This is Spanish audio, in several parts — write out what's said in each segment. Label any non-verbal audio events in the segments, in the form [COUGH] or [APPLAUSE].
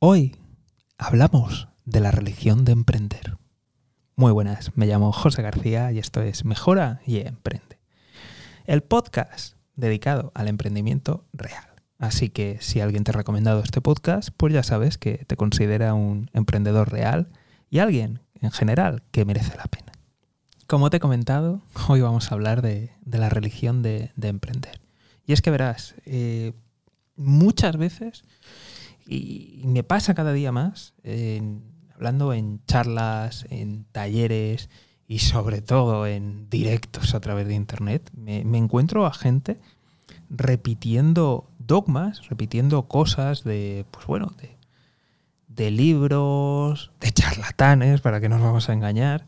Hoy hablamos de la religión de emprender. Muy buenas, me llamo José García y esto es Mejora y Emprende. El podcast dedicado al emprendimiento real. Así que si alguien te ha recomendado este podcast, pues ya sabes que te considera un emprendedor real y alguien en general que merece la pena. Como te he comentado, hoy vamos a hablar de, la religión de, emprender. Y es que verás, eh, muchas veces, y, me pasa cada día más, hablando en charlas, en talleres y sobre todo en directos a través de Internet, me, encuentro a gente repitiendo dogmas, repitiendo cosas de, pues bueno, de, de libros, de charlatanes, para que no nos vamos a engañar,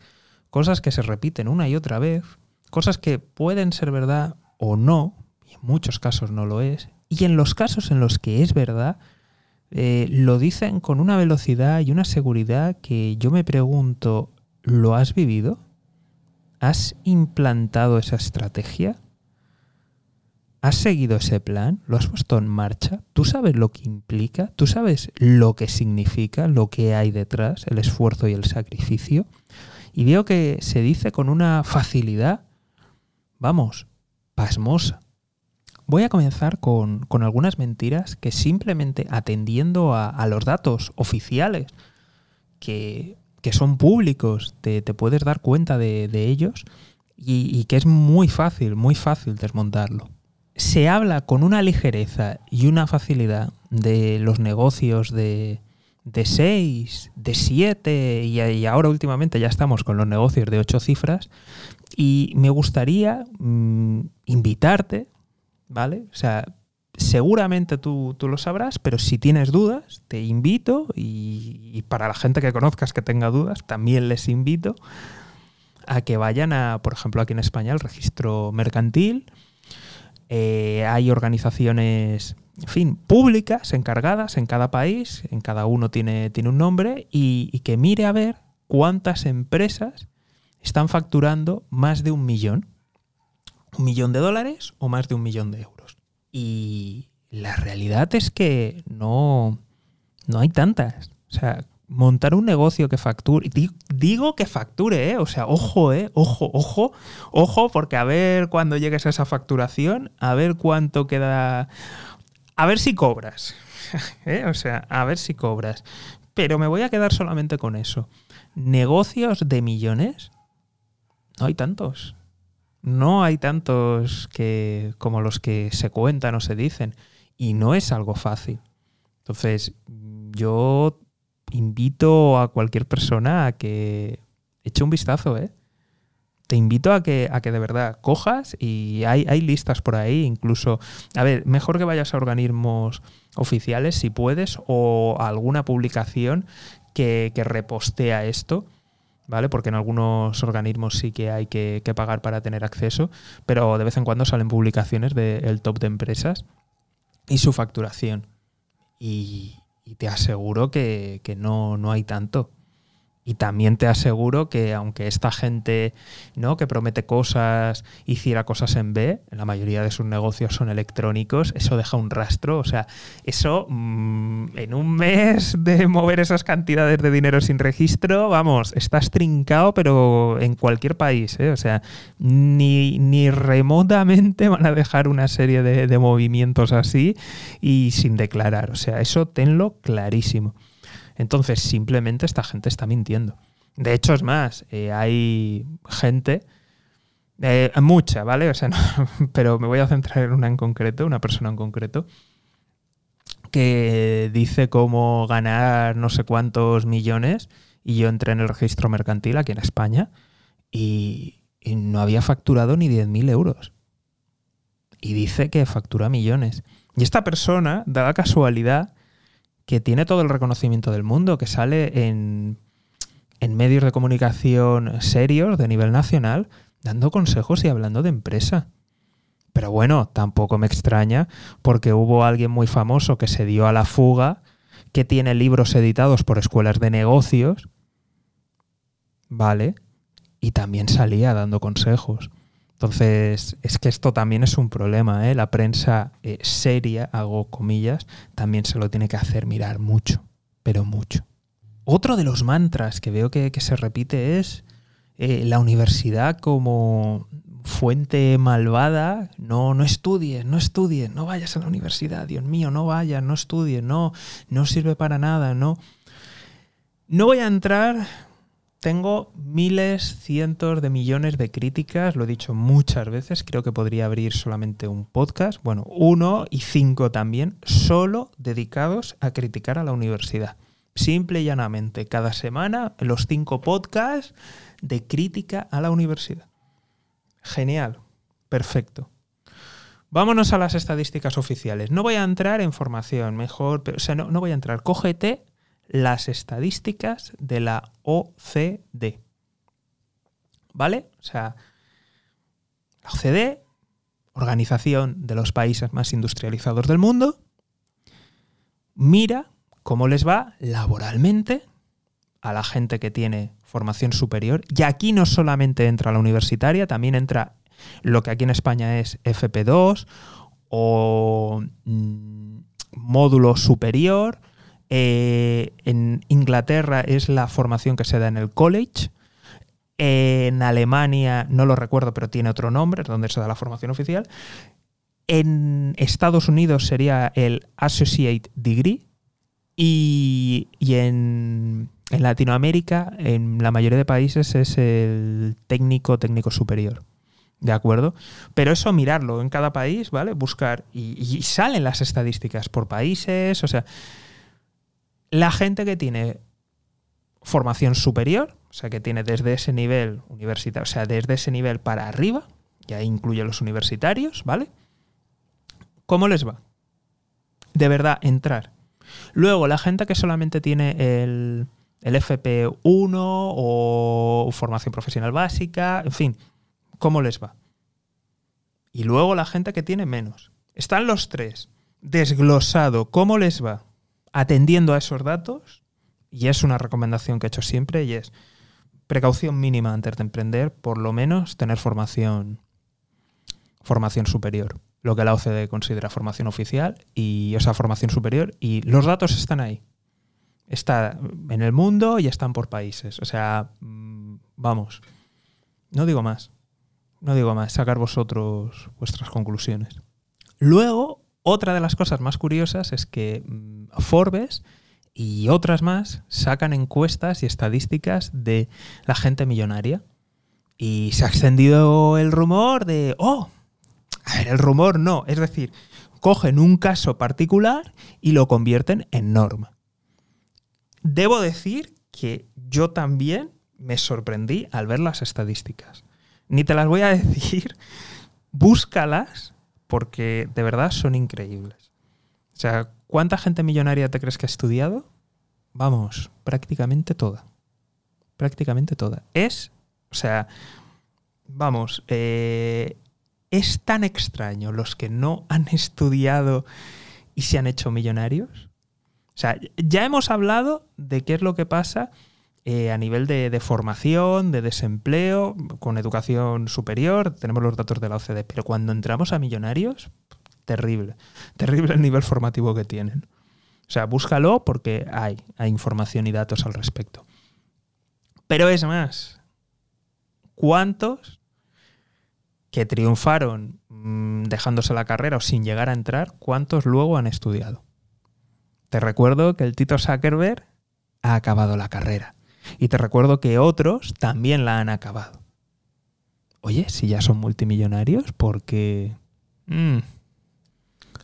cosas que se repiten una y otra vez, cosas que pueden ser verdad o no, y en muchos casos no lo es, y en los casos en los que es verdad, eh, lo dicen con una velocidad y una seguridad que yo me pregunto, ¿lo has vivido? ¿Has implantado esa estrategia? ¿Has seguido ese plan? ¿Lo has puesto en marcha? ¿Tú sabes lo que implica? ¿Tú sabes lo que significa, lo que hay detrás, el esfuerzo y el sacrificio? Y veo que se dice con una facilidad, vamos, pasmosa. Voy a comenzar con, algunas mentiras que simplemente atendiendo a, los datos oficiales, que, son públicos, te, puedes dar cuenta de, ellos y, que es muy fácil, muy fácil desmontarlo. Se habla con una ligereza y una facilidad de los negocios de, de 6, de 7 y, ahora últimamente ya estamos con los negocios de 8 cifras y me gustaría mm, invitarte ¿vale? O sea, seguramente tú, lo sabrás, pero si tienes dudas, te invito y, para la gente que conozcas que tenga dudas, también les invito a que vayan a, por ejemplo, aquí en España, al registro mercantil. Eh, hay organizaciones, en fin, públicas, encargadas en cada país, en cada uno tiene, tiene un nombre, y que mire a ver cuántas empresas están facturando más de un millón millón de dólares o más de un millón de euros. Y la realidad es que no, no hay tantas. O sea, montar un negocio que facture, digo que facture, ¿eh? o sea, ojo, ¿eh? ojo, ojo, ojo, porque a ver cuando llegues a esa facturación, a ver cuánto queda, a ver si cobras, [LAUGHS] ¿eh? o sea, a ver si cobras. Pero me voy a quedar solamente con eso. Negocios de millones, no hay tantos no hay tantos que, como los que se cuentan o se dicen. Y no es algo fácil. Entonces, yo invito a cualquier persona a que eche un vistazo, ¿eh? Te invito a que, a que de verdad cojas y hay, hay listas por ahí, incluso, a ver, mejor que vayas a organismos oficiales si puedes o a alguna publicación que, que repostea esto ¿vale? Porque en algunos organismos sí que hay que, pagar para tener acceso, pero de vez en cuando salen publicaciones del top de empresas y su facturación. Y, te aseguro que, que no, no hay tanto. Y también te aseguro que aunque esta gente ¿no? que promete cosas, hiciera cosas en B, la mayoría de sus negocios son electrónicos, eso deja un rastro. O sea, eso mm, en un mes de mover esas cantidades de dinero sin registro, vamos, estás trincado, pero en cualquier país. ¿eh? O sea, ni, ni, remotamente van a dejar una serie de, de movimientos así y sin declarar. O sea, eso tenlo clarísimo. Entonces, simplemente esta gente está mintiendo. De hecho, es más, eh, hay gente, eh, mucha, ¿vale? O sea, [LAUGHS] pero me voy a centrar en una en concreto, una persona en concreto, que dice cómo ganar no sé cuántos millones y yo entré en el registro mercantil aquí en España y, y no había facturado ni 10.000 euros. Y dice que factura millones. Y esta persona, da la casualidad, que tiene todo el reconocimiento del mundo, que sale en, medios de comunicación serios de nivel nacional, dando consejos y hablando de empresa. Pero bueno, tampoco me extraña porque hubo alguien muy famoso que se dio a la fuga, que tiene libros editados por escuelas de negocios, ¿vale? Y también salía dando consejos. Entonces, es que esto también es un problema, ¿eh? La prensa eh, seria, hago comillas, también se lo tiene que hacer mirar mucho. pero mucho. Otro de los mantras que veo que, se repite es eh, la universidad como fuente malvada, no, no estudies, no estudies, no vayas a la universidad, Dios mío, no vayas, no estudies, no, no sirve para nada, no. No voy a entrar, tengo miles, cientos de millones de críticas, lo he dicho muchas veces, creo que podría abrir solamente un podcast, bueno, uno y cinco también, solo dedicados a criticar a la universidad. Simple y llanamente, cada semana los cinco podcasts de crítica a la universidad. Genial, perfecto. Vámonos a las estadísticas oficiales. No voy a entrar en formación, mejor, o sea, no, no voy a entrar. Cógete las estadísticas de la OCDE. ¿Vale? O sea, la OCDE, Organización de los Países Más Industrializados del Mundo, mira cómo les va laboralmente a la gente que tiene formación superior. Y aquí no solamente entra la universitaria, también entra lo que aquí en España es FP2 o mm, módulo superior. Eh, en Inglaterra es la formación que se da en el college. En Alemania, no lo recuerdo, pero tiene otro nombre, donde se da la formación oficial. En Estados Unidos sería el Associate Degree. y en en Latinoamérica, en la mayoría de países, es el técnico, técnico superior. ¿De acuerdo? Pero eso mirarlo en cada país, ¿vale? Buscar. Y, salen las estadísticas por países. O sea, la gente que tiene formación superior, o sea, que tiene desde ese nivel universitario, o sea, desde ese nivel para arriba, y ahí incluye los universitarios, ¿vale? ¿Cómo les va? De verdad, entrar. Luego, la gente que solamente tiene el, el FP1 o formación profesional básica, en fin, ¿cómo les va? Y luego la gente que tiene menos. Están los tres. Desglosado, ¿cómo les va? Atendiendo a esos datos, y es una recomendación que he hecho siempre, y es precaución mínima antes de emprender, por lo menos tener formación, formación superior, lo que la OCDE considera formación oficial y esa formación superior, y los datos están ahí está en el mundo y están por países. O sea, mm, vamos, no digo más, no digo más, sacar vosotros vuestras conclusiones. Luego, otra de las cosas más curiosas es que mm, Forbes y otras más sacan encuestas y estadísticas de la gente millonaria. Y se ha extendido el rumor de, oh, a ver, el rumor no, es decir, cogen un caso particular y lo convierten en norma. Debo decir que yo también me sorprendí al ver las estadísticas. Ni te las voy a [LAUGHS] decir, búscalas porque de verdad son increíbles. O sea, ¿cuánta gente millonaria te crees que ha estudiado? Vamos, prácticamente toda. Prácticamente toda. Es, o sea, vamos, eh, es tan extraño los que no han estudiado y se han hecho millonarios o sea, ya hemos hablado de qué es lo que pasa eh, a nivel de, formación, de desempleo, con educación superior, tenemos los datos de la OCDE, pero cuando entramos a millonarios, terrible, terrible el nivel formativo que tienen. O sea, búscalo porque hay, hay información y datos al respecto. Pero es más, ¿cuántos que triunfaron mm, dejándose la carrera o sin llegar a entrar, cuántos luego han estudiado? Te recuerdo que el Tito Zuckerberg ha acabado la carrera. Y te recuerdo que otros también la han acabado. Oye, si ya son multimillonarios, porque... Mm.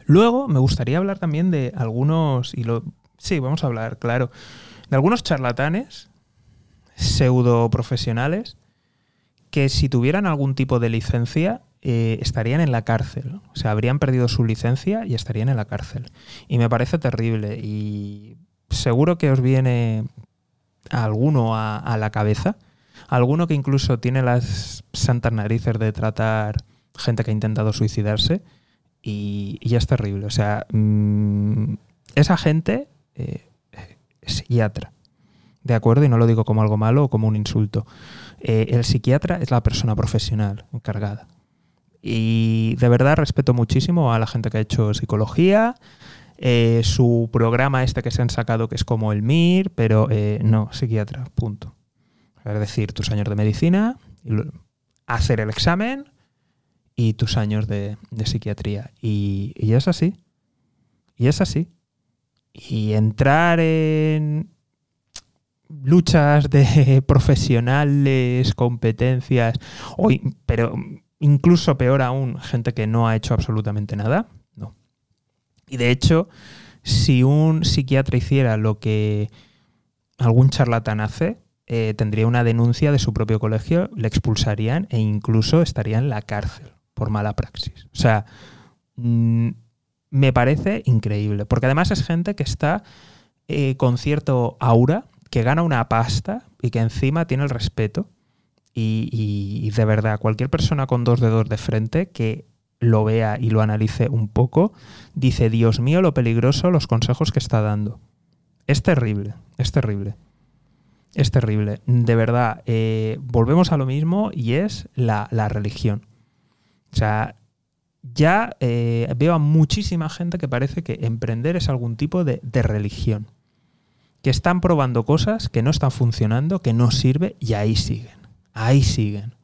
Luego me gustaría hablar también de algunos, y lo... Sí, vamos a hablar, claro, de algunos charlatanes pseudo profesionales que si tuvieran algún tipo de licencia eh, estarían en la cárcel. O sea, habrían perdido su licencia y estarían en la cárcel. Y me parece terrible. Y seguro que os viene alguno a, la cabeza. Alguno que incluso tiene las santas narices de tratar gente que ha intentado suicidarse. Y, es terrible. O sea, mm, esa gente eh, es psiquiatra. ¿De acuerdo? Y no lo digo como algo malo o como un insulto. Eh, el psiquiatra es la persona profesional encargada. Y de verdad respeto muchísimo a la gente que ha hecho psicología, eh, su programa este que se han sacado, que es como el MIR, pero eh, no, psiquiatra, punto. Es decir, tus años de medicina, hacer el examen y tus años de, psiquiatría. Y, y es así. Y es así. Y entrar en luchas de [LAUGHS] profesionales, competencias, pero incluso peor aún, gente que no ha hecho absolutamente nada. Y de hecho, si un psiquiatra hiciera lo que algún charlatán hace, eh, tendría una denuncia de su propio colegio, le expulsarían e incluso estaría en la cárcel por mala praxis. O sea, mm, me parece increíble, porque además es gente que está eh, con cierto aura, que gana una pasta y que encima tiene el respeto. Y, de verdad, cualquier persona con dos dedos de frente que lo vea y lo analice un poco, dice, Dios mío, lo peligroso, los consejos que está dando. Es terrible, es terrible. Es terrible. De verdad, eh, volvemos a lo mismo y es la, religión. O sea, ya eh, veo a muchísima gente que parece que emprender es algún tipo de religión que están probando cosas que no están funcionando, que no sirve y ahí siguen, ahí siguen.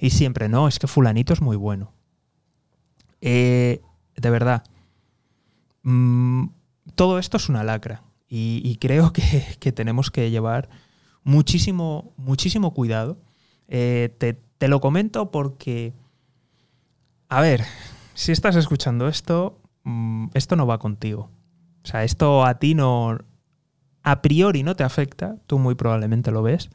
Y siempre, no, es que fulanito es muy bueno. Eh, de verdad, mm, todo esto es una lacra y, creo que, tenemos que llevar muchísimo, muchísimo cuidado. Eh, te, te lo comento porque, a ver, si estás escuchando esto, mm, esto no va contigo. O sea, esto a ti no, a priori no te afecta, tú muy probablemente lo ves,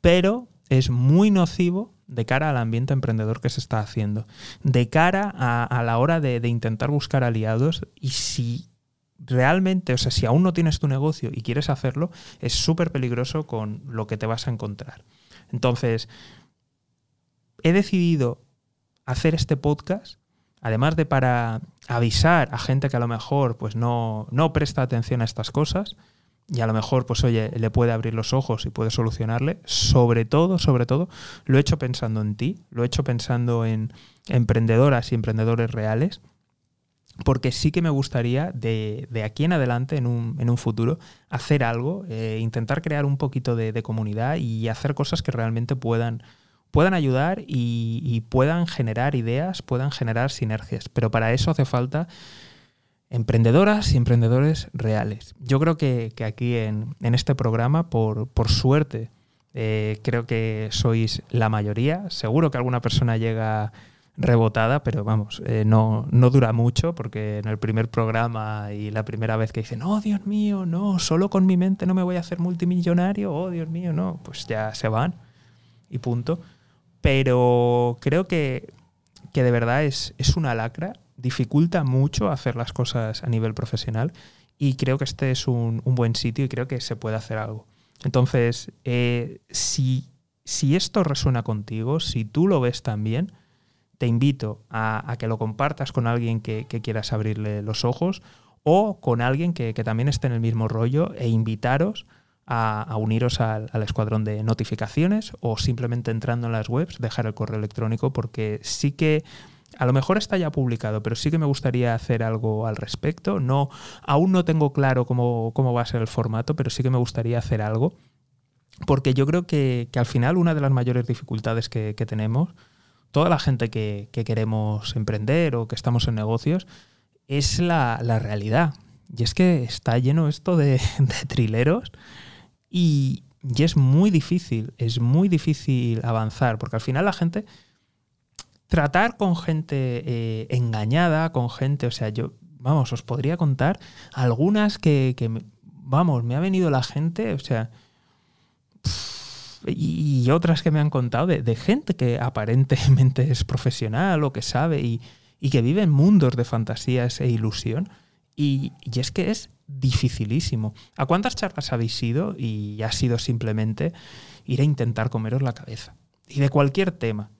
pero es muy nocivo de cara al ambiente emprendedor que se está haciendo, de cara a, la hora de, intentar buscar aliados y si realmente, o sea, si aún no tienes tu negocio y quieres hacerlo, es súper peligroso con lo que te vas a encontrar. Entonces, he decidido hacer este podcast, además de para avisar a gente que a lo mejor pues no, no presta atención a estas cosas, y a lo mejor, pues oye, le puede abrir los ojos y puede solucionarle. Sobre todo, sobre todo, lo he hecho pensando en ti, lo he hecho pensando en emprendedoras y emprendedores reales, porque sí que me gustaría de, aquí en adelante, en un, en un futuro, hacer algo, eh, intentar crear un poquito de, comunidad y hacer cosas que realmente puedan, puedan ayudar y puedan generar ideas, puedan generar sinergias. Pero para eso hace falta emprendedoras y emprendedores reales. Yo creo que, aquí en, este programa, por, suerte, eh, creo que sois la mayoría. Seguro que alguna persona llega rebotada, pero vamos, eh, no, no dura mucho porque en el primer programa y la primera vez que dicen, oh Dios mío, no, solo con mi mente no me voy a hacer multimillonario, oh Dios mío, no, pues ya se van y punto. Pero creo que, que de verdad es, es una lacra dificulta mucho hacer las cosas a nivel profesional y creo que este es un, buen sitio y creo que se puede hacer algo. Entonces, eh, si, si, esto resuena contigo, si tú lo ves también, te invito a, que lo compartas con alguien que, quieras abrirle los ojos o con alguien que, también esté en el mismo rollo e invitaros a, uniros al, al, escuadrón de notificaciones o simplemente entrando en las webs, dejar el correo electrónico porque sí que a lo mejor está ya publicado, pero sí que me gustaría hacer algo al respecto. No, aún no tengo claro cómo, va a ser el formato, pero sí que me gustaría hacer algo. Porque yo creo que, al final una de las mayores dificultades que, tenemos, toda la gente que, queremos emprender o que estamos en negocios, es la, realidad. Y es que está lleno esto [LAUGHS] de, trileros y, y es muy difícil, es muy difícil avanzar, porque al final la gente tratar con gente eh, engañada, con gente, o sea, yo, vamos, os podría contar algunas que, vamos, me ha venido la gente, o sea, y, otras que me han contado de, gente que aparentemente es profesional o que sabe y, que vive en mundos de fantasías e ilusión. Y, y, es que es dificilísimo. ¿A cuántas charlas habéis ido y ha sido simplemente ir a intentar comeros la cabeza? Y de cualquier tema.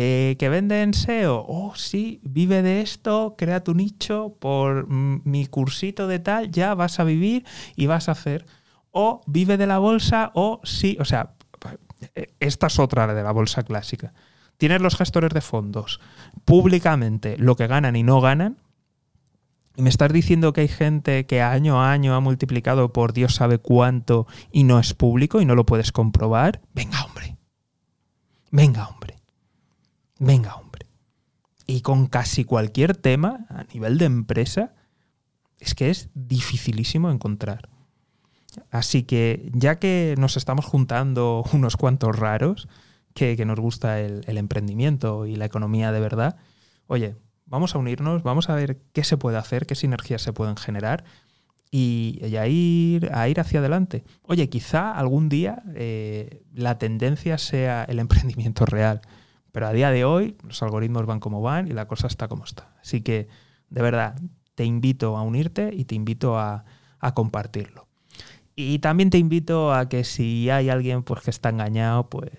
Eh, ¿Que vende en SEO? Oh, sí, vive de esto, crea tu nicho, por mi cursito de tal, ya vas a vivir y vas a hacer. O vive de la bolsa, o sí, o sea, esta es otra de la bolsa clásica. Tienes los gestores de fondos públicamente lo que ganan y no ganan. Y me estás diciendo que hay gente que año a año ha multiplicado por Dios sabe cuánto y no es público y no lo puedes comprobar. Venga, hombre. Venga, hombre. Venga, hombre. Y con casi cualquier tema a nivel de empresa, es que es dificilísimo encontrar. Así que ya que nos estamos juntando [LAUGHS] unos cuantos raros, que, nos gusta el, emprendimiento y la economía de verdad, oye, vamos a unirnos, vamos a ver qué se puede hacer, qué sinergias se pueden generar y, a, ir, a ir hacia adelante. Oye, quizá algún día eh, la tendencia sea el [LAUGHS] emprendimiento real, pero a día de hoy los algoritmos van como van y la cosa está como está. Así que, de verdad, te invito a unirte y te invito a, a compartirlo. Y también te invito a que si hay alguien pues, que está engañado, pues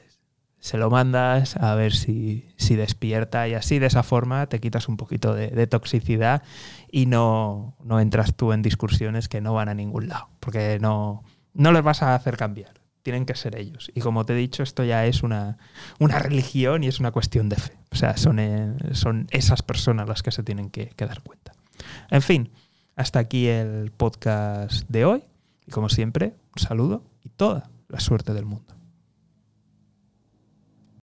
se lo mandas a ver si, despierta y así de esa forma te quitas un poquito de, toxicidad y no, no, entras tú en discusiones que no van a ningún lado, porque no, no les vas a hacer cambiar, tienen que ser ellos. Y como te he dicho, esto ya es una, una religión y es una cuestión de fe. O sea, son, eh, son esas personas las que se tienen que, que dar cuenta. En fin, hasta aquí el podcast de hoy y como siempre, un saludo y toda la suerte del mundo.